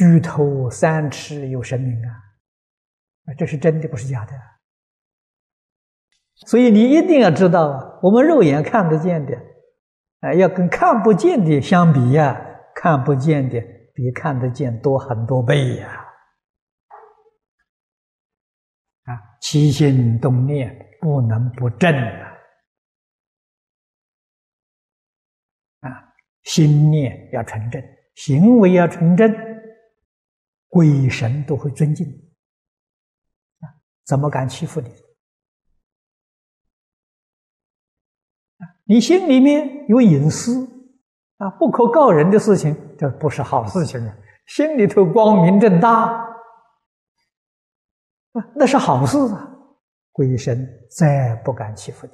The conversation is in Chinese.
举头三尺有神明啊！啊，这是真的，不是假的。所以你一定要知道啊，我们肉眼看得见的，啊，要跟看不见的相比呀，看不见的比看得见多很多倍呀！啊，起心动念不能不正啊！啊，心念要纯正，行为要纯正，鬼神都会尊敬啊！怎么敢欺负你？你心里面有隐私啊，不可告人的事情，这不是好事情啊。心里头光明正大啊，那是好事啊。鬼神再不敢欺负你。